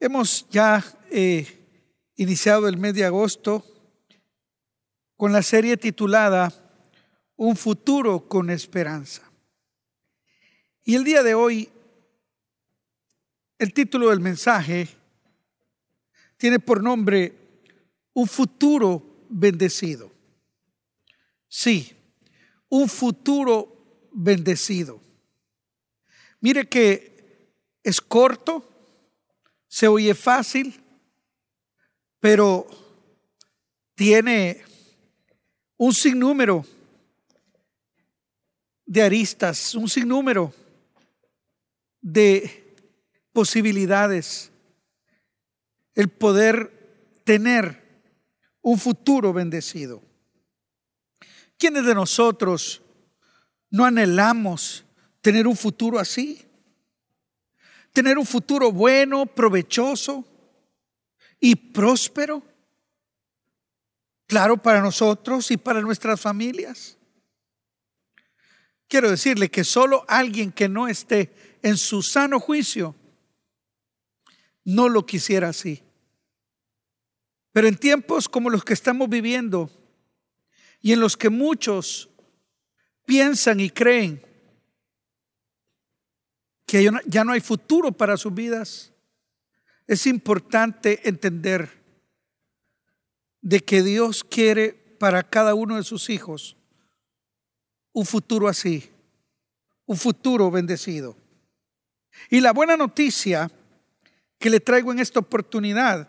Hemos ya eh, iniciado el mes de agosto con la serie titulada Un futuro con esperanza. Y el día de hoy, el título del mensaje tiene por nombre Un futuro bendecido. Sí, un futuro bendecido. Mire que es corto, se oye fácil, pero tiene un sinnúmero de aristas, un sinnúmero de posibilidades, el poder tener un futuro bendecido. ¿Quiénes de nosotros no anhelamos tener un futuro así? Tener un futuro bueno, provechoso y próspero. Claro, para nosotros y para nuestras familias. Quiero decirle que solo alguien que no esté en su sano juicio no lo quisiera así. Pero en tiempos como los que estamos viviendo y en los que muchos piensan y creen que ya no hay futuro para sus vidas, es importante entender de que Dios quiere para cada uno de sus hijos un futuro así, un futuro bendecido. Y la buena noticia que le traigo en esta oportunidad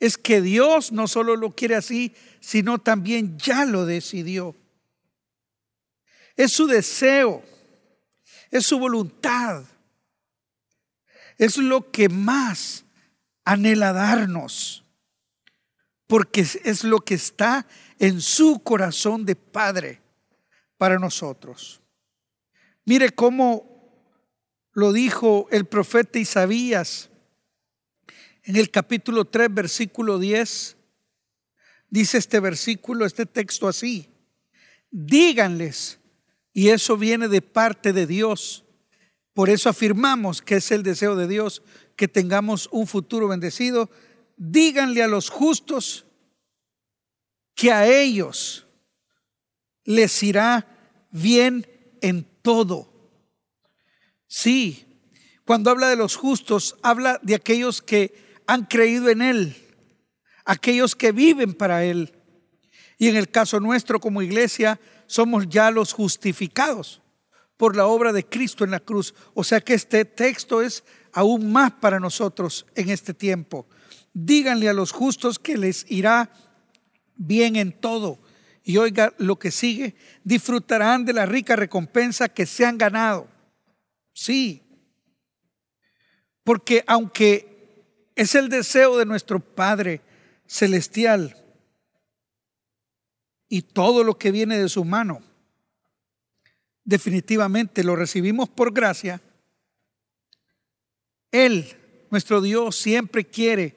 es que Dios no solo lo quiere así, sino también ya lo decidió. Es su deseo, es su voluntad, es lo que más anhela darnos, porque es lo que está en su corazón de Padre para nosotros. Mire cómo lo dijo el profeta Isaías en el capítulo 3, versículo 10, dice este versículo, este texto así, díganles, y eso viene de parte de Dios. Por eso afirmamos que es el deseo de Dios que tengamos un futuro bendecido. Díganle a los justos que a ellos les irá bien en todo. Sí, cuando habla de los justos, habla de aquellos que han creído en Él, aquellos que viven para Él. Y en el caso nuestro como iglesia, somos ya los justificados por la obra de Cristo en la cruz. O sea que este texto es aún más para nosotros en este tiempo. Díganle a los justos que les irá bien en todo. Y oiga lo que sigue, disfrutarán de la rica recompensa que se han ganado. Sí, porque aunque es el deseo de nuestro Padre Celestial. Y todo lo que viene de su mano, definitivamente lo recibimos por gracia. Él, nuestro Dios, siempre quiere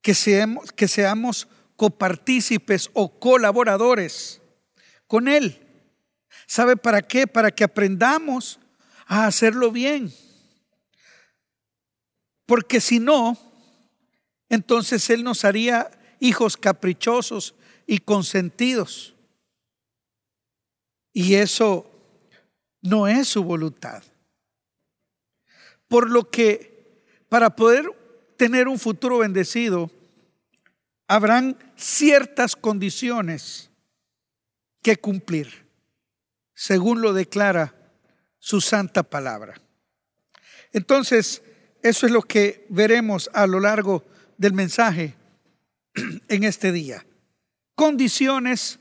que seamos, que seamos copartícipes o colaboradores con Él. ¿Sabe para qué? Para que aprendamos a hacerlo bien porque si no, entonces Él nos haría hijos caprichosos y consentidos. Y eso no es su voluntad. Por lo que para poder tener un futuro bendecido, habrán ciertas condiciones que cumplir, según lo declara su santa palabra. Entonces, eso es lo que veremos a lo largo del mensaje en este día. Condiciones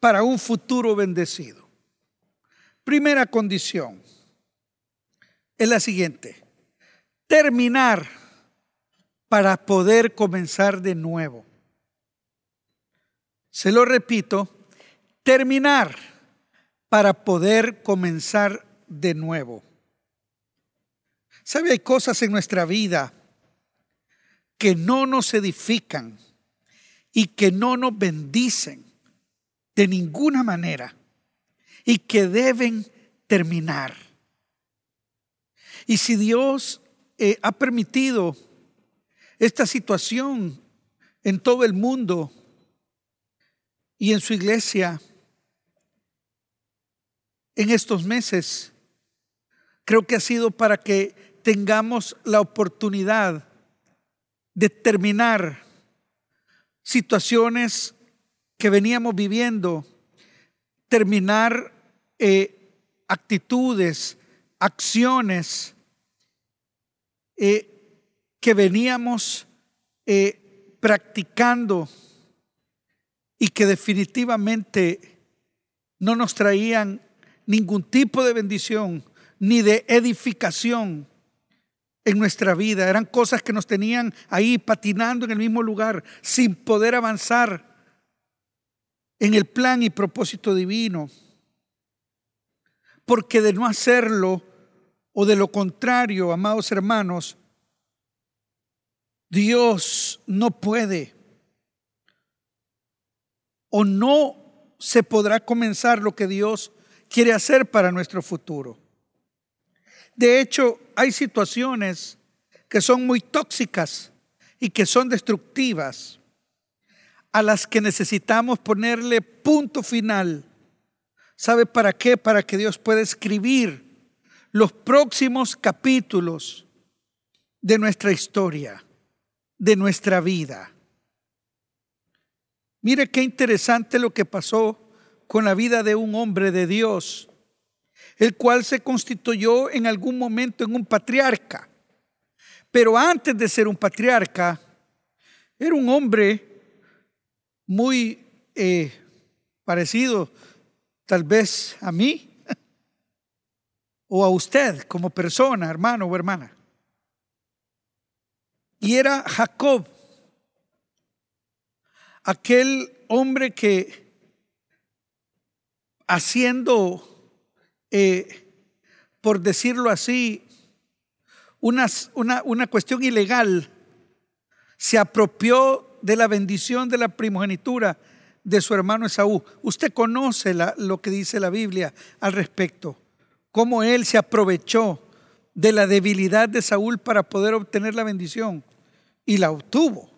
para un futuro bendecido. Primera condición es la siguiente. Terminar para poder comenzar de nuevo. Se lo repito, terminar para poder comenzar de nuevo. ¿Sabe? Hay cosas en nuestra vida que no nos edifican y que no nos bendicen de ninguna manera y que deben terminar. Y si Dios eh, ha permitido esta situación en todo el mundo y en su iglesia en estos meses. Creo que ha sido para que tengamos la oportunidad de terminar situaciones que veníamos viviendo, terminar eh, actitudes, acciones eh, que veníamos eh, practicando y que definitivamente no nos traían ningún tipo de bendición ni de edificación en nuestra vida. Eran cosas que nos tenían ahí patinando en el mismo lugar, sin poder avanzar en el plan y propósito divino. Porque de no hacerlo, o de lo contrario, amados hermanos, Dios no puede o no se podrá comenzar lo que Dios quiere hacer para nuestro futuro. De hecho, hay situaciones que son muy tóxicas y que son destructivas, a las que necesitamos ponerle punto final. ¿Sabe para qué? Para que Dios pueda escribir los próximos capítulos de nuestra historia, de nuestra vida. Mire qué interesante lo que pasó con la vida de un hombre de Dios el cual se constituyó en algún momento en un patriarca. Pero antes de ser un patriarca, era un hombre muy eh, parecido tal vez a mí o a usted como persona, hermano o hermana. Y era Jacob, aquel hombre que haciendo eh, por decirlo así, una, una, cuestión ilegal, se apropió de la bendición de la primogenitura de su hermano Esaú. Usted conoce lo que dice la Biblia al respecto, cómo él se aprovechó de la debilidad de Saúl para poder obtener la bendición y la obtuvo,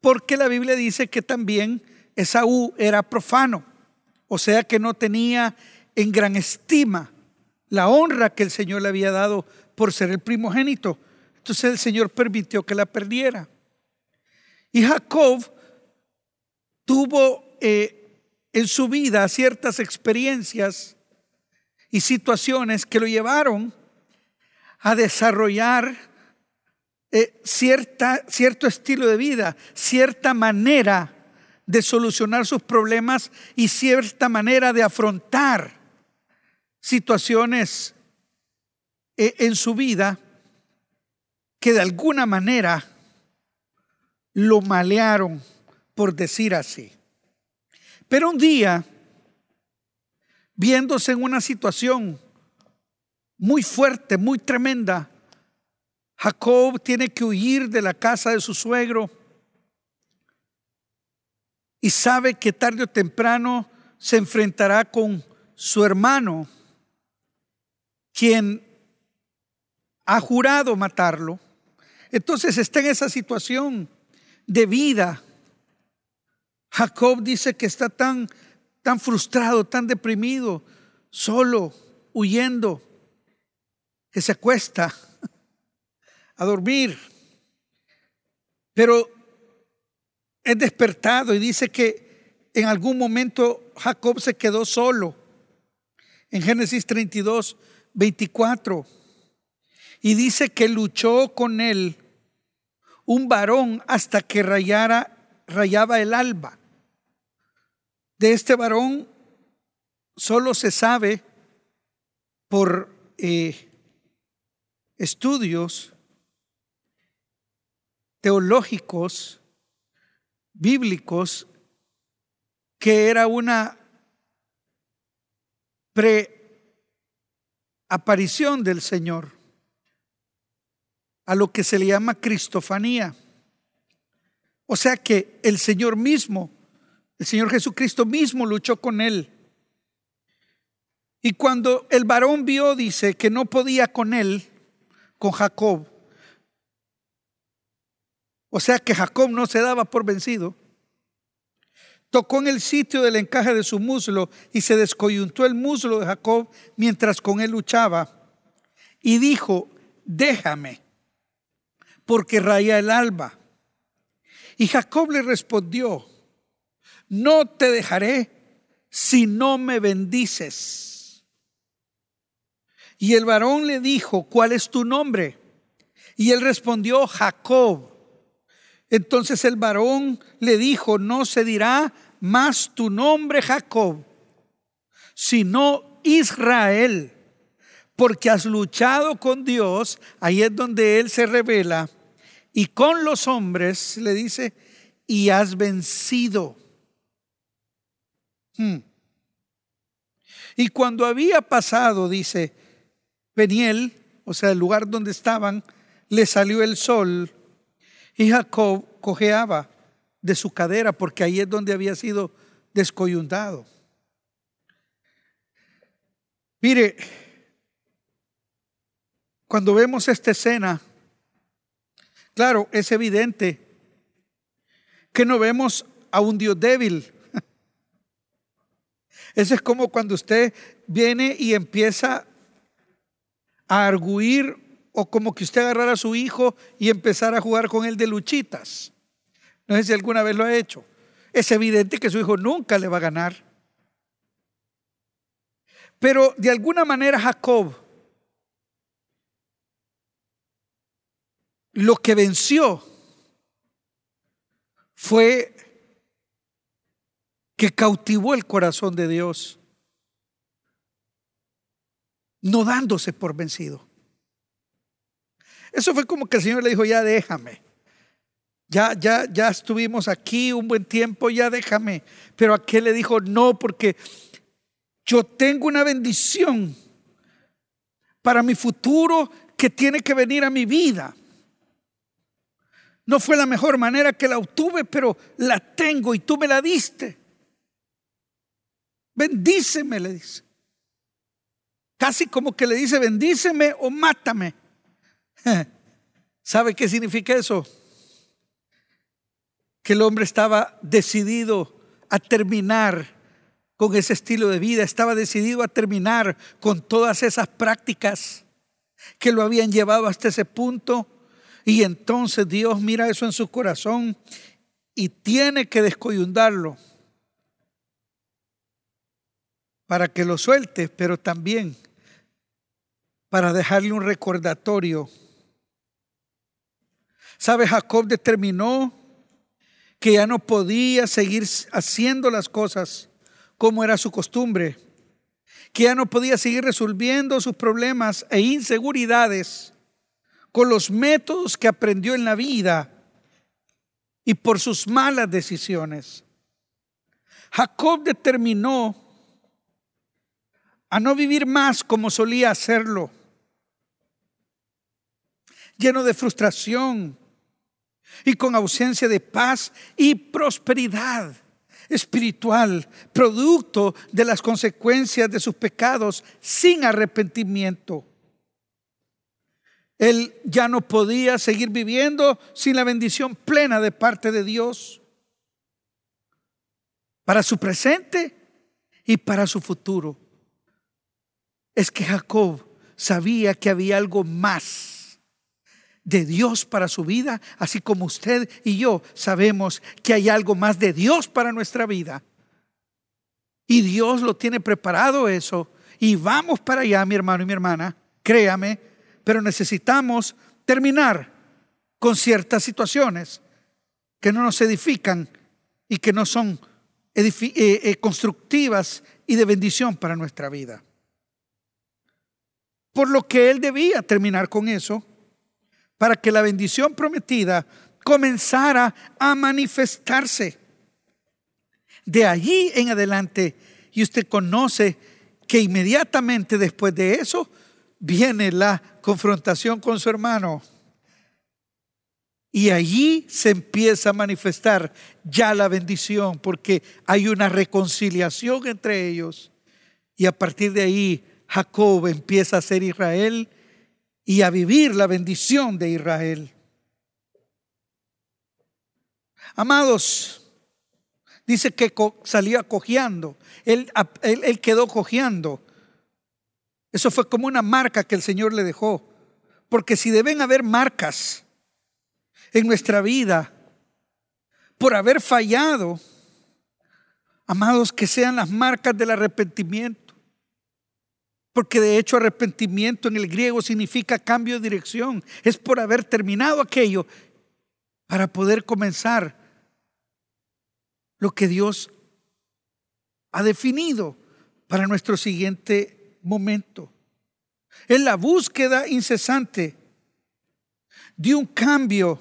porque la Biblia dice que también Esaú era profano, o sea que no tenía en gran estima la honra que el Señor le había dado por ser el primogénito. Entonces el Señor permitió que la perdiera. Y Jacob tuvo eh, en su vida ciertas experiencias y situaciones que lo llevaron a desarrollar eh, cierta, cierto estilo de vida, cierta manera de solucionar sus problemas y cierta manera de afrontar situaciones eh, en su vida que de alguna manera lo malearon, por decir así. Pero un día, viéndose en una situación muy fuerte, muy tremenda, Jacob tiene que huir de la casa de su suegro y sabe que tarde o temprano se enfrentará con su hermano quien ha jurado matarlo, entonces está en esa situación de vida. Jacob dice que está tan, tan frustrado, tan deprimido, solo, huyendo, que se acuesta a dormir. Pero es despertado y dice que en algún momento Jacob se quedó solo. En Génesis 32, 24. Y dice que luchó con él un varón hasta que rayara, rayaba el alba. De este varón solo se sabe por eh, estudios teológicos, bíblicos, que era una pre aparición del Señor, a lo que se le llama cristofanía. O sea que el Señor mismo, el Señor Jesucristo mismo luchó con él. Y cuando el varón vio, dice, que no podía con él, con Jacob, O sea que Jacob no se daba por vencido. Tocó en el sitio del encaje de su muslo y se descoyuntó el muslo de Jacob mientras con él luchaba. Y dijo, déjame, porque raya el alba. Y Jacob le respondió, no te dejaré si no me bendices. Y el varón le dijo, ¿cuál es tu nombre? Y él respondió, Jacob. Entonces el varón le dijo, no se dirá más tu nombre Jacob, sino Israel, porque has luchado con Dios, ahí es donde Él se revela, y con los hombres, le dice, y has vencido. Hmm. Y cuando había pasado, dice, Peniel, o sea, el lugar donde estaban, le salió el sol y Jacob cojeaba de su cadera porque ahí es donde había sido descoyuntado. Mire, cuando vemos esta escena, claro, es evidente que no vemos a un Dios débil. Eso es como cuando usted viene y empieza a arguir o como que usted agarrara a su hijo y empezara a jugar con él de luchitas. No sé si alguna vez lo ha hecho. Es evidente que su hijo nunca le va a ganar. Pero de alguna manera Jacob lo que venció fue que cautivó el corazón de Dios, no dándose por vencido. Eso fue como que el Señor le dijo, ya déjame. Ya, ya, ya estuvimos aquí un buen tiempo, ya déjame. Pero aquel le dijo, no, porque yo tengo una bendición para mi futuro que tiene que venir a mi vida. No fue la mejor manera que la obtuve, pero la tengo y tú me la diste. Bendíceme, le dice. Casi como que le dice, bendíceme o mátame. ¿Sabe qué significa eso? Que el hombre estaba decidido a terminar con ese estilo de vida, estaba decidido a terminar con todas esas prácticas que lo habían llevado hasta ese punto. Y entonces Dios mira eso en su corazón y tiene que descoyundarlo para que lo suelte, pero también para dejarle un recordatorio ¿Sabe? Jacob determinó que ya no podía seguir haciendo las cosas como era su costumbre, que ya no podía seguir resolviendo sus problemas e inseguridades con los métodos que aprendió en la vida y por sus malas decisiones. Jacob determinó a no vivir más como solía hacerlo, lleno de frustración, y con ausencia de paz y prosperidad espiritual, producto de las consecuencias de sus pecados sin arrepentimiento. Él ya no podía seguir viviendo sin la bendición plena de parte de Dios para su presente y para su futuro. Es que Jacob sabía que había algo más de Dios para su vida, así como usted y yo sabemos que hay algo más de Dios para nuestra vida. Y Dios lo tiene preparado eso. Y vamos para allá, mi hermano y mi hermana, créame, pero necesitamos terminar con ciertas situaciones que no nos edifican y que no son eh, eh, constructivas y de bendición para nuestra vida. Por lo que él debía terminar con eso para que la bendición prometida comenzara a manifestarse. De allí en adelante, y usted conoce que inmediatamente después de eso viene la confrontación con su hermano. Y allí se empieza a manifestar ya la bendición, porque hay una reconciliación entre ellos. Y a partir de ahí, Jacob empieza a ser Israel y a vivir la bendición de Israel. Amados, dice que salía cojeando. Él, él, quedó cojeando. Eso fue como una marca que el Señor le dejó. Porque si deben haber marcas en nuestra vida por haber fallado, amados, que sean las marcas del arrepentimiento. Porque de hecho arrepentimiento en el griego significa cambio de dirección. Es por haber terminado aquello para poder comenzar lo que Dios ha definido para nuestro siguiente momento. Es la búsqueda incesante de un cambio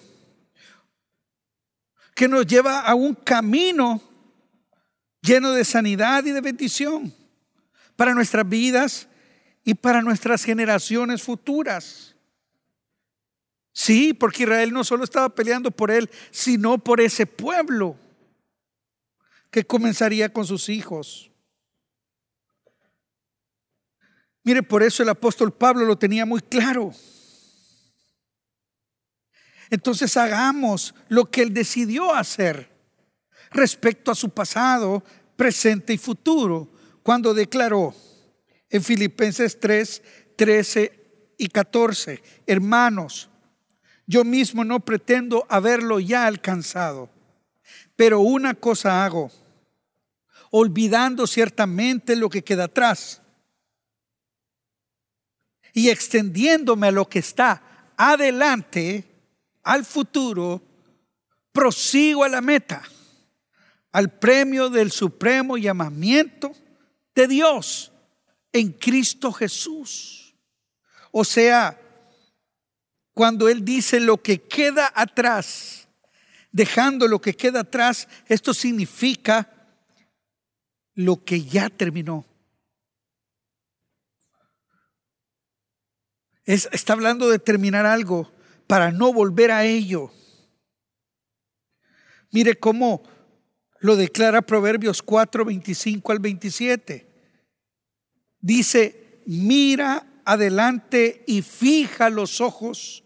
que nos lleva a un camino lleno de sanidad y de bendición para nuestras vidas y para nuestras generaciones futuras. Sí, porque Israel no solo estaba peleando por él, sino por ese pueblo que comenzaría con sus hijos. Mire, por eso el apóstol Pablo lo tenía muy claro. Entonces hagamos lo que él decidió hacer respecto a su pasado, presente y futuro, cuando declaró en Filipenses 3, 13 y 14, hermanos, yo mismo no pretendo haberlo ya alcanzado, pero una cosa hago, olvidando ciertamente lo que queda atrás y extendiéndome a lo que está adelante, al futuro, prosigo a la meta, al premio del supremo llamamiento de Dios en Cristo Jesús. O sea, cuando Él dice lo que queda atrás, dejando lo que queda atrás, esto significa lo que ya terminó. está hablando de terminar algo para no volver a ello. Mire cómo lo declara Proverbios 4, 25 al 27. Dice, mira adelante y fija los ojos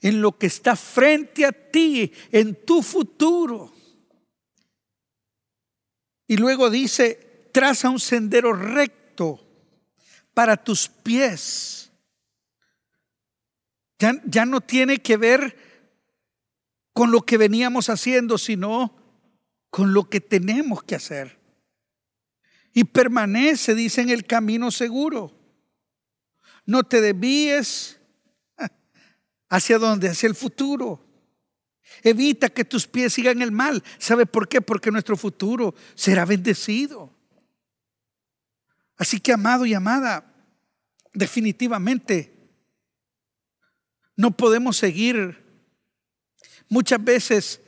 en lo que está frente a ti, en tu futuro. Y luego dice, traza un sendero recto para tus pies ya, no tiene que ver con lo que veníamos haciendo, sino con lo que tenemos que hacer. Y permanece, dice, en el camino seguro. No te desvíes hacia donde, hacia el futuro. Evita que tus pies sigan el mal. ¿Sabe por qué? Porque nuestro futuro será bendecido. Así que, amado y amada, definitivamente no podemos seguir muchas veces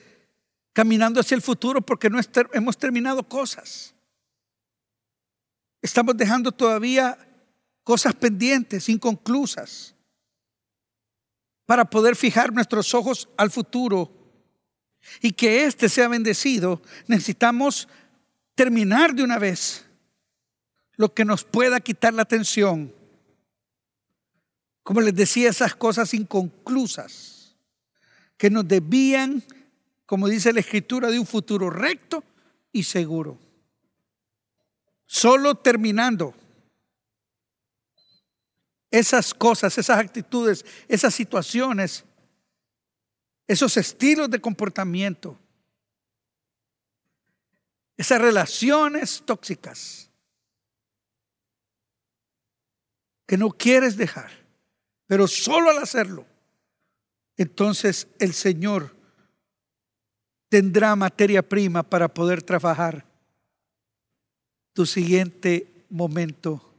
caminando hacia el futuro porque no hemos terminado cosas. Estamos dejando todavía cosas pendientes, inconclusas, para poder fijar nuestros ojos al futuro y que éste sea bendecido. Necesitamos terminar de una vez lo que nos pueda quitar la atención como les decía, esas cosas inconclusas que nos desvían, como dice la escritura, de un futuro recto y seguro. Solo terminando. Esas cosas, esas actitudes, esas situaciones, esos estilos de comportamiento, esas relaciones tóxicas que no quieres dejar pero solo al hacerlo, entonces el Señor tendrá materia prima para poder trabajar tu siguiente momento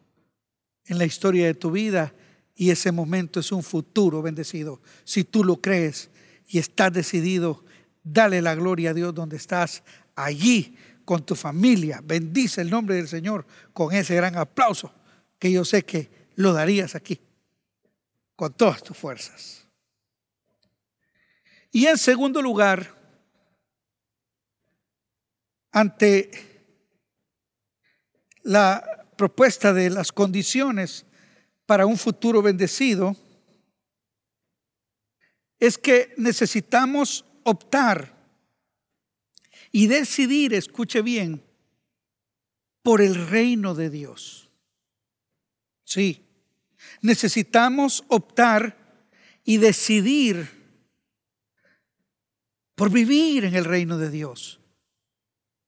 en la historia de tu vida y ese momento es un futuro bendecido. Si tú lo crees y estás decidido, dale la gloria a Dios donde estás, allí con tu familia. Bendice el nombre del Señor con ese gran aplauso que yo sé que lo darías aquí con todas tus fuerzas. Y en segundo lugar, ante la propuesta de las condiciones para un futuro bendecido, es que necesitamos optar y decidir, escuche bien, por el reino de Dios. Sí, necesitamos optar y decidir por vivir en el reino de Dios,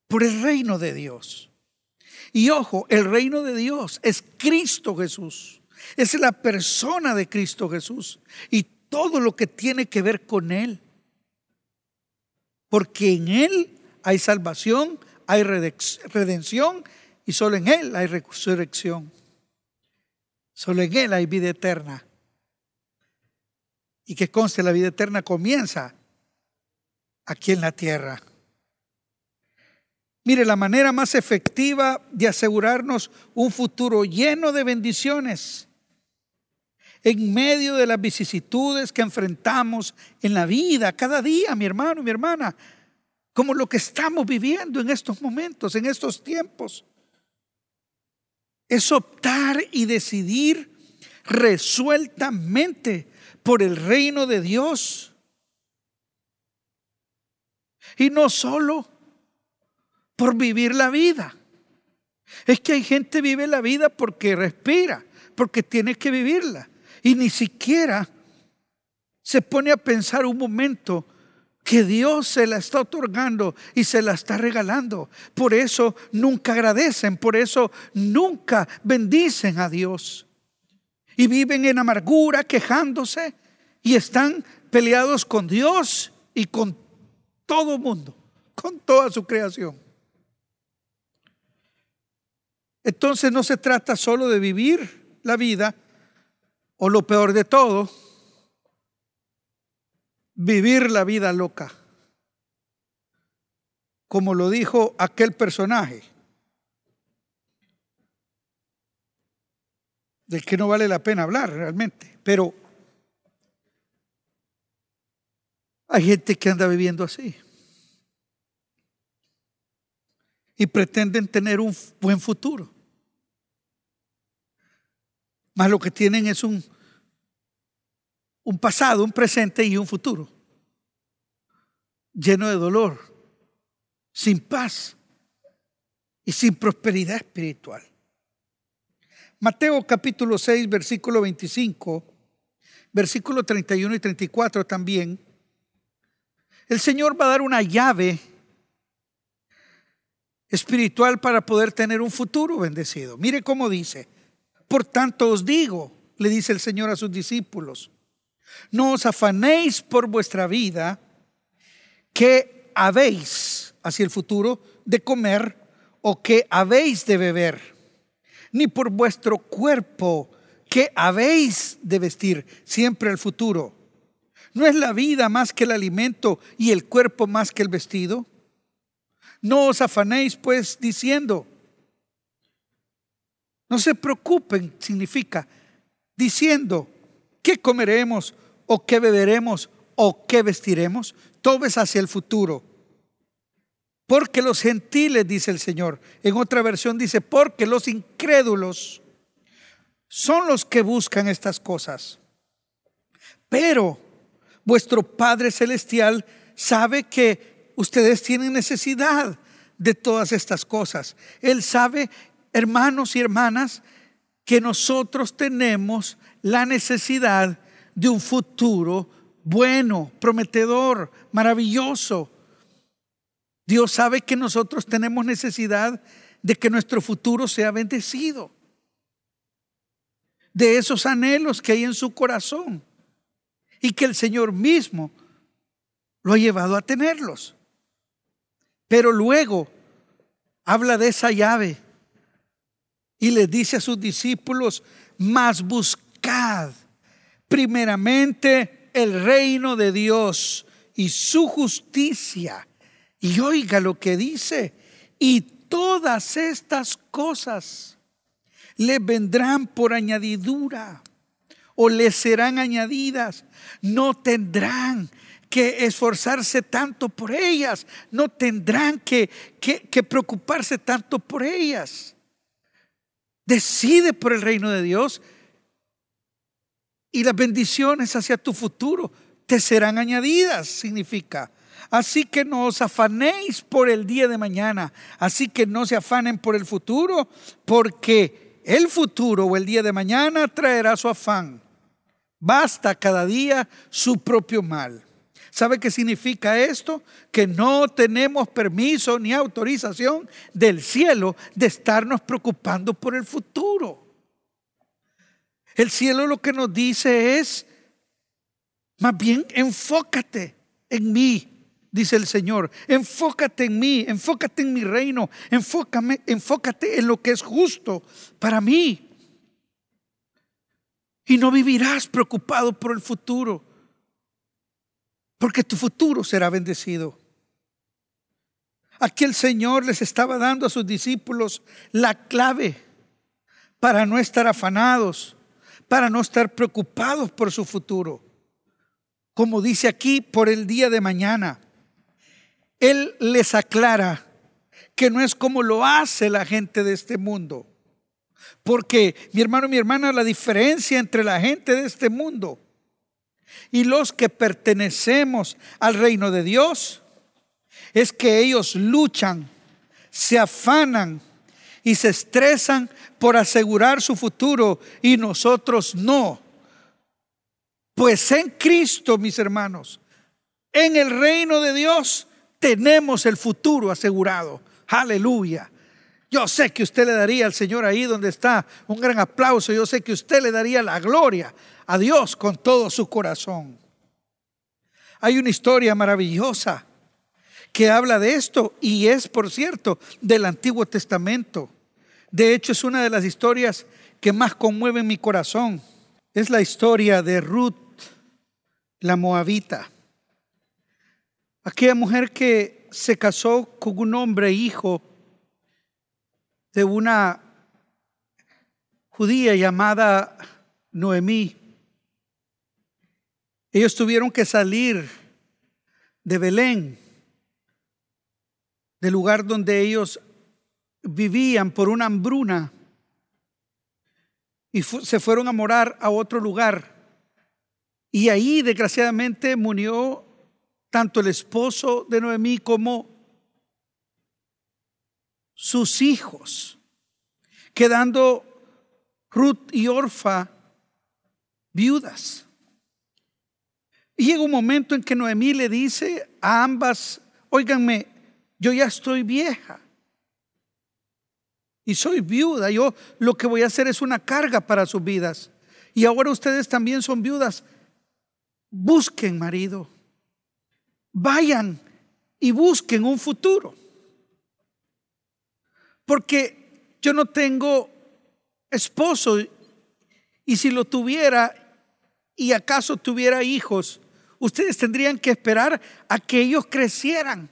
por el reino de Dios. Y ojo, el reino de Dios es Cristo Jesús, es la persona de Cristo Jesús y todo lo que tiene que ver con Él. Porque en Él hay salvación, hay redención y solo en Él hay resurrección. Solo en Él hay vida eterna. Y que conste, la vida eterna comienza aquí en la tierra. Mire, la manera más efectiva de asegurarnos un futuro lleno de bendiciones en medio de las vicisitudes que enfrentamos en la vida cada día, mi hermano, mi hermana, como lo que estamos viviendo en estos momentos, en estos tiempos, es optar y decidir resueltamente por el reino de Dios. Y no solo por vivir la vida. Es que hay gente que vive la vida porque respira, porque tiene que vivirla. Y ni siquiera se pone a pensar un momento que Dios se la está otorgando y se la está regalando. Por eso nunca agradecen, por eso nunca bendicen a Dios y viven en amargura, quejándose y están peleados con Dios y con todo mundo, con toda su creación. Entonces no se trata solo de vivir la vida, o lo peor de todo, vivir la vida loca, como lo dijo aquel personaje. del que no vale la pena hablar realmente. Pero hay gente que anda viviendo así. Y pretenden tener un buen futuro. Más lo que tienen es un, un pasado, un presente y un futuro. Lleno de dolor, sin paz y sin prosperidad espiritual. Mateo capítulo 6, versículo 25, versículo 31 y 34 también. El Señor va a dar una llave espiritual para poder tener un futuro bendecido. Mire cómo dice. Por tanto os digo, le dice el Señor a sus discípulos, no os afanéis por vuestra vida, que habéis hacia el futuro de comer o que habéis de beber ni por vuestro cuerpo que habéis de vestir siempre el futuro. ¿No es la vida más que el alimento y el cuerpo más que el vestido? No os afanéis pues diciendo, no se preocupen, significa diciendo, ¿qué comeremos o qué beberemos o qué vestiremos? Todo es hacia el futuro. Porque los gentiles, dice el Señor. En otra versión dice, porque los incrédulos son los que buscan estas cosas. Pero vuestro Padre Celestial sabe que ustedes tienen necesidad de todas estas cosas. Él sabe, hermanos y hermanas, que nosotros tenemos la necesidad de un futuro bueno, prometedor, maravilloso Dios sabe que nosotros tenemos necesidad de que nuestro futuro sea bendecido. De esos anhelos que hay en su corazón. Y que el Señor mismo lo ha llevado a tenerlos. Pero luego habla de esa llave y le dice a sus discípulos, más buscad primeramente el reino de Dios y su justicia y oiga lo que dice, y todas estas cosas le vendrán por añadidura o le serán añadidas. No tendrán que esforzarse tanto por ellas, no tendrán que, que, preocuparse tanto por ellas. Decide por el reino de Dios y las bendiciones hacia tu futuro te serán añadidas, significa. Así que no os afanéis por el día de mañana. Así que no se afanen por el futuro, porque el futuro o el día de mañana traerá su afán. Basta cada día su propio mal. ¿Sabe qué significa esto? Que no tenemos permiso ni autorización del cielo de estarnos preocupando por el futuro. El cielo lo que nos dice es, más bien, enfócate en mí, dice el Señor. Enfócate en mí, enfócate en mi reino, enfócame, enfócate en lo que es justo para mí. Y no vivirás preocupado por el futuro, porque tu futuro será bendecido. Aquí el Señor les estaba dando a sus discípulos la clave para no estar afanados, para no estar preocupados por su futuro. Como dice aquí, por el día de mañana. Él les aclara que no es como lo hace la gente de este mundo. Porque, mi hermano mi hermana, la diferencia entre la gente de este mundo y los que pertenecemos al reino de Dios es que ellos luchan, se afanan y se estresan por asegurar su futuro y nosotros no. Pues en Cristo, mis hermanos, en el reino de Dios, tenemos el futuro asegurado. Aleluya. Yo sé que usted le daría al Señor ahí donde está un gran aplauso. Yo sé que usted le daría la gloria a Dios con todo su corazón. Hay una historia maravillosa que habla de esto y es, por cierto, del Antiguo Testamento. De hecho, es una de las historias que más conmueve mi corazón. Es la historia de Ruth, la moabita. Aquella mujer que se casó con un hombre hijo de una judía llamada Noemí. Ellos tuvieron que salir de Belén, del lugar donde ellos vivían por una hambruna, y se fueron a morar a otro lugar. Y ahí, desgraciadamente, murió tanto el esposo de Noemí como sus hijos, quedando Ruth y Orfa viudas. Y llega un momento en que Noemí le dice a ambas, óiganme, yo ya estoy vieja y soy viuda, yo lo que voy a hacer es una carga para sus vidas. Y ahora ustedes también son viudas. Busquen marido vayan y busquen un futuro. Porque yo no tengo esposo y si lo tuviera y acaso tuviera hijos, ustedes tendrían que esperar a que ellos crecieran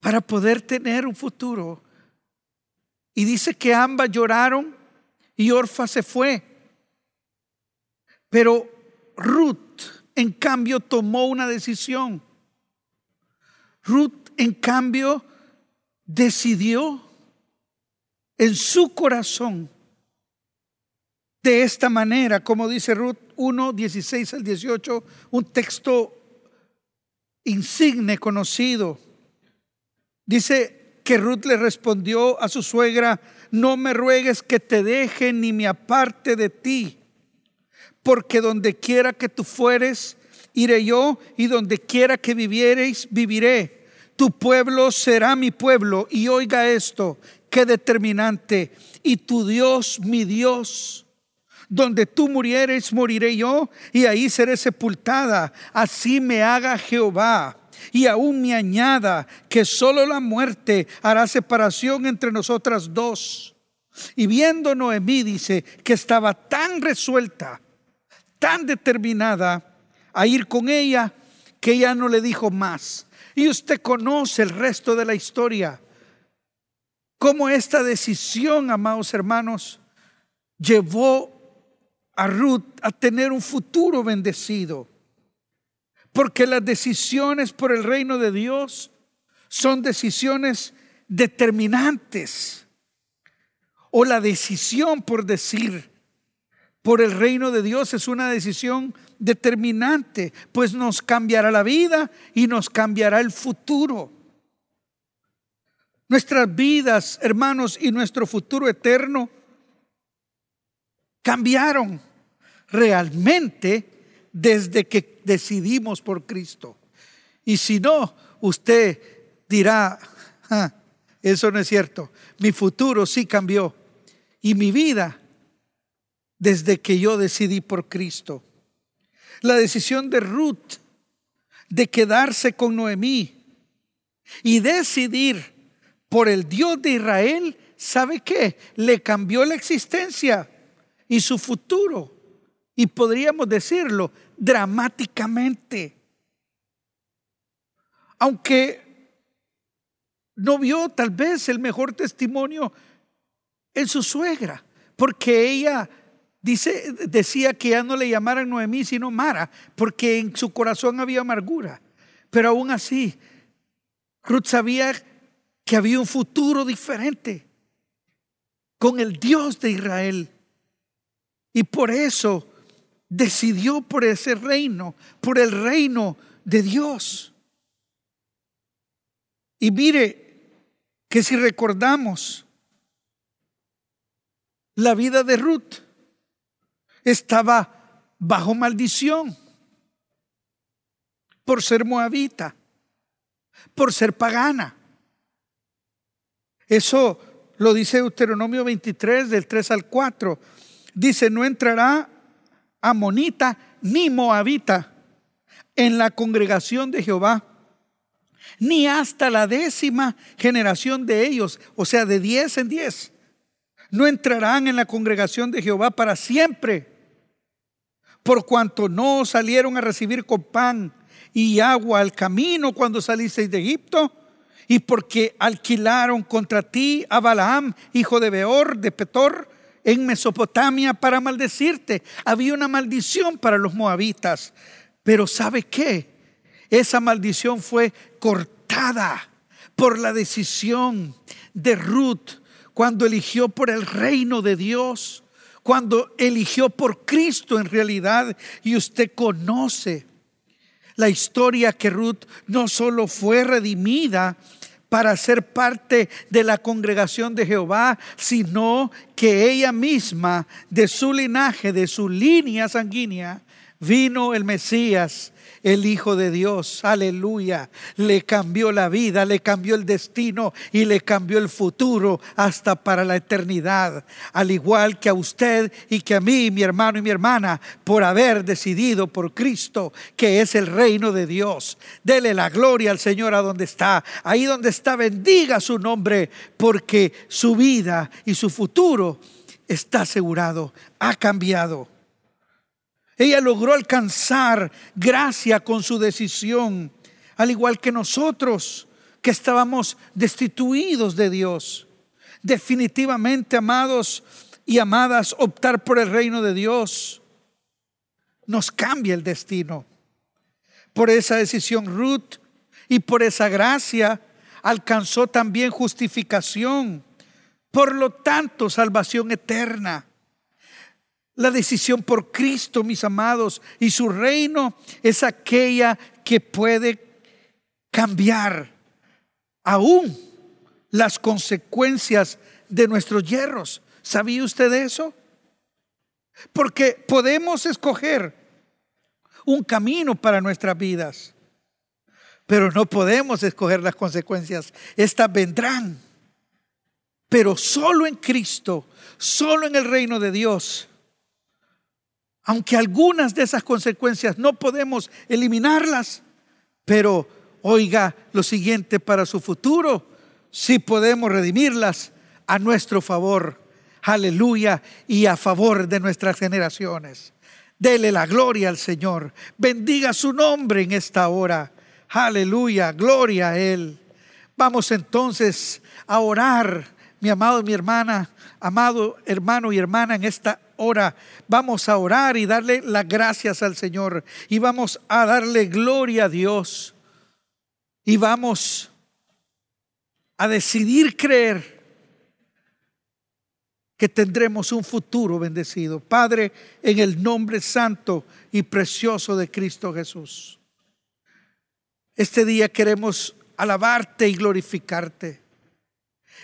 para poder tener un futuro. Y dice que ambas lloraron y Orfa se fue. Pero Ruth en cambio, tomó una decisión. Ruth, en cambio, decidió en su corazón de esta manera, como dice Ruth 1, 16 al 18, un texto insigne, conocido. Dice que Ruth le respondió a su suegra, no me ruegues que te deje ni me aparte de ti porque donde quiera que tú fueres, iré yo, y donde quiera que viviereis, viviré. Tu pueblo será mi pueblo. Y oiga esto, qué determinante. Y tu Dios, mi Dios. Donde tú murieres, moriré yo, y ahí seré sepultada. Así me haga Jehová y aún me añada que solo la muerte hará separación entre nosotras dos. Y viendo Noemí dice que estaba tan resuelta tan determinada a ir con ella que ella no le dijo más. Y usted conoce el resto de la historia. Cómo esta decisión, amados hermanos, llevó a Ruth a tener un futuro bendecido. Porque las decisiones por el reino de Dios son decisiones determinantes. O la decisión por decir, por el reino de Dios es una decisión determinante, pues nos cambiará la vida y nos cambiará el futuro. Nuestras vidas, hermanos, y nuestro futuro eterno cambiaron realmente desde que decidimos por Cristo. Y si no, usted dirá, ah, eso no es cierto, mi futuro sí cambió y mi vida desde que yo decidí por Cristo. La decisión de Ruth de quedarse con Noemí y decidir por el Dios de Israel, ¿sabe qué? Le cambió la existencia y su futuro. Y podríamos decirlo dramáticamente. Aunque no vio tal vez el mejor testimonio en su suegra, porque ella dice, decía que ya no le llamaran Noemí sino Mara, porque en su corazón había amargura. Pero aún así, Ruth sabía que había un futuro diferente con el Dios de Israel. Y por eso decidió por ese reino, por el reino de Dios. Y mire que si recordamos la vida de Ruth, estaba bajo maldición por ser moabita, por ser pagana. Eso lo dice Deuteronomio 23 del 3 al 4 dice, no entrará amonita ni moabita en la congregación de Jehová, ni hasta la décima generación de ellos, o sea, de diez en diez, no entrarán en la congregación de Jehová para siempre, por cuanto no salieron a recibir con pan y agua al camino cuando salisteis de Egipto, y porque alquilaron contra ti a Balaam, hijo de Beor, de Petor, en Mesopotamia para maldecirte. Había una maldición para los moabitas. Pero ¿sabe qué? Esa maldición fue cortada por la decisión de Ruth cuando eligió por el reino de Dios, cuando eligió por Cristo en realidad. Y usted conoce la historia que Ruth no solo fue redimida, para ser parte de la congregación de Jehová, sino que ella misma, de su linaje, de su línea sanguínea, vino el Mesías el Hijo de Dios, aleluya, le cambió la vida, le cambió el destino y le cambió el futuro hasta para la eternidad. Al igual que a usted y que a mí, mi hermano y mi hermana, por haber decidido por Cristo, que es el reino de Dios. Dele la gloria al Señor a donde está. Ahí donde está, bendiga su nombre, porque su vida y su futuro está asegurado, ha cambiado. Ella logró alcanzar gracia con su decisión, al igual que nosotros que estábamos destituidos de Dios. Definitivamente, amados y amadas, optar por el reino de Dios nos cambia el destino. Por esa decisión Ruth y por esa gracia alcanzó también justificación. Por lo tanto, salvación eterna. La decisión por Cristo, mis amados, y su reino es aquella que puede cambiar aún las consecuencias de nuestros hierros. ¿Sabía usted eso? Porque podemos escoger un camino para nuestras vidas, pero no podemos escoger las consecuencias. Estas vendrán, pero solo en Cristo, solo en el reino de Dios aunque algunas de esas consecuencias no podemos eliminarlas, pero oiga lo siguiente para su futuro, si podemos redimirlas a nuestro favor, aleluya, y a favor de nuestras generaciones. Dele la gloria al Señor, bendiga su nombre en esta hora, aleluya, gloria a Él. Vamos entonces a orar, mi amado mi hermana, amado hermano y hermana, en esta hora vamos a orar y darle las gracias al Señor y vamos a darle gloria a Dios y vamos a decidir creer que tendremos un futuro bendecido. Padre, en el nombre santo y precioso de Cristo Jesús. Este día queremos alabarte y glorificarte.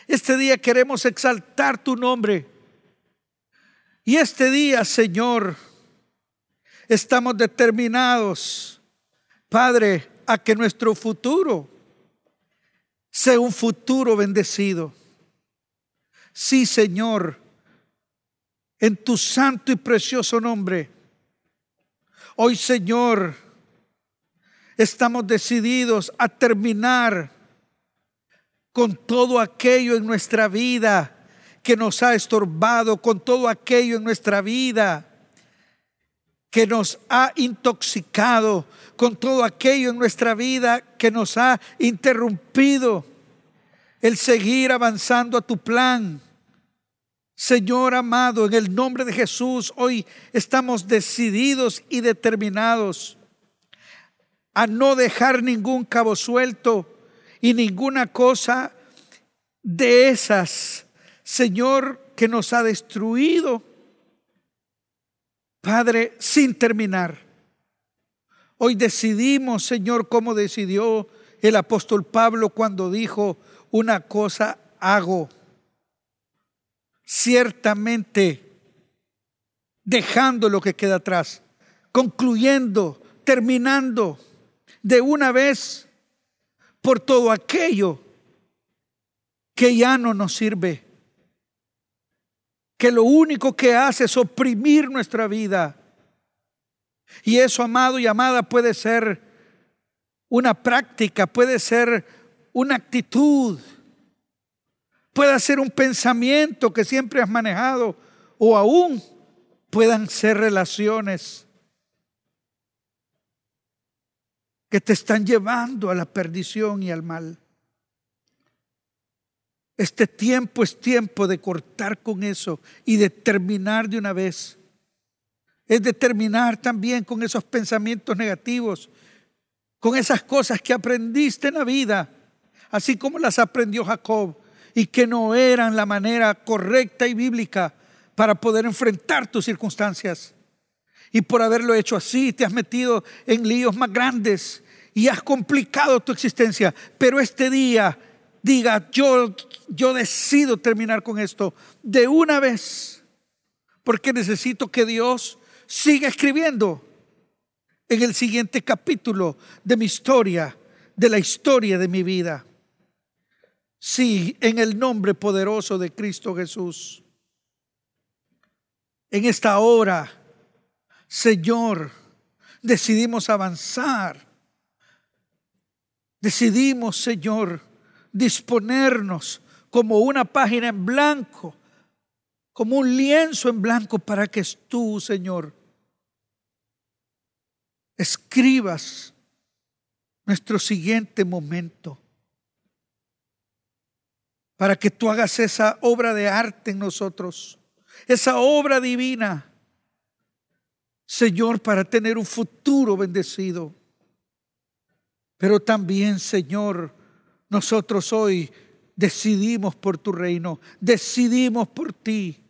Este día queremos exaltar tu nombre. Y este día, Señor, estamos determinados, Padre, a que nuestro futuro sea un futuro bendecido. Sí, Señor, en tu santo y precioso nombre. Hoy, Señor, estamos decididos a terminar con todo aquello en nuestra vida que nos ha estorbado, con todo aquello en nuestra vida que nos ha intoxicado, con todo aquello en nuestra vida que nos ha interrumpido el seguir avanzando a tu plan. Señor amado, en el nombre de Jesús, hoy estamos decididos y determinados a no dejar ningún cabo suelto y ninguna cosa de esas, Señor, que nos ha destruido, Padre, sin terminar. Hoy decidimos, Señor, como decidió el apóstol Pablo cuando dijo, una cosa hago ciertamente dejando lo que queda atrás, concluyendo, terminando de una vez por todo aquello que ya no nos sirve, que lo único que hace es oprimir nuestra vida. Y eso, amado y amada, puede ser una práctica, puede ser una actitud, pueda ser un pensamiento que siempre has manejado o aún puedan ser relaciones que te están llevando a la perdición y al mal. Este tiempo es tiempo de cortar con eso y de terminar de una vez. Es de terminar también con esos pensamientos negativos, con esas cosas que aprendiste en la vida, así como las aprendió Jacob y que no eran la manera correcta y bíblica para poder enfrentar tus circunstancias. Y por haberlo hecho así, te has metido en líos más grandes y has complicado tu existencia. Pero este día, diga, yo, yo decido terminar con esto de una vez, porque necesito que Dios siga escribiendo en el siguiente capítulo de mi historia, de la historia de mi vida. Sí, en el nombre poderoso de Cristo Jesús. En esta hora, Señor, decidimos avanzar. Decidimos, Señor, disponernos como una página en blanco, como un lienzo en blanco para que tú, Señor, escribas nuestro siguiente momento para que tú hagas esa obra de arte en nosotros, esa obra divina, Señor, para tener un futuro bendecido. Pero también, Señor, nosotros hoy decidimos por tu reino, decidimos por ti.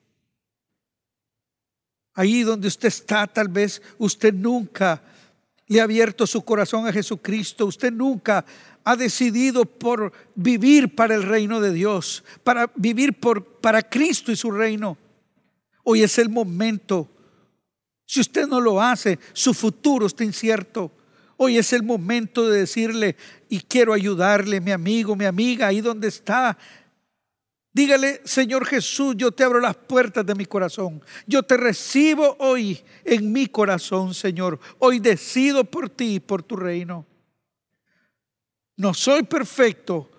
Ahí donde usted está, tal vez usted nunca le ha abierto su corazón a Jesucristo, usted nunca ha decidido por vivir para el reino de Dios, para vivir por, para Cristo y su reino. Hoy es el momento. Si usted no lo hace, su futuro está incierto. Hoy es el momento de decirle, y quiero ayudarle, mi amigo, mi amiga, ahí donde está. Dígale, Señor Jesús, yo te abro las puertas de mi corazón. Yo te recibo hoy en mi corazón, Señor. Hoy decido por ti y por tu reino. No soy perfecto,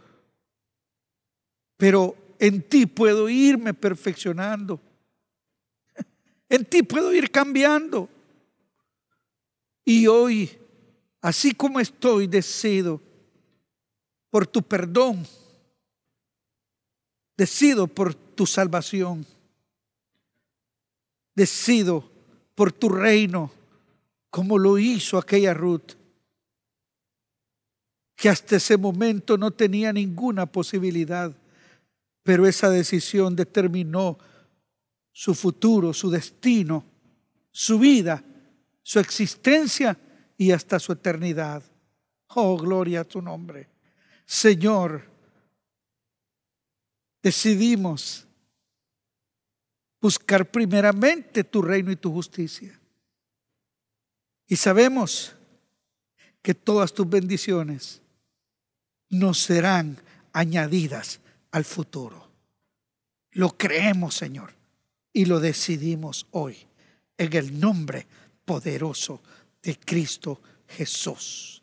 pero en ti puedo irme perfeccionando. En ti puedo ir cambiando. Y hoy, así como estoy, decido por tu perdón, decido por tu salvación, decido por tu reino, como lo hizo aquella Ruth que hasta ese momento no tenía ninguna posibilidad, pero esa decisión determinó su futuro, su destino, su vida, su existencia y hasta su eternidad. Oh, gloria a tu nombre. Señor, decidimos buscar primeramente tu reino y tu justicia. Y sabemos que todas tus bendiciones nos serán añadidas al futuro. Lo creemos, Señor, y lo decidimos hoy en el nombre poderoso de Cristo Jesús.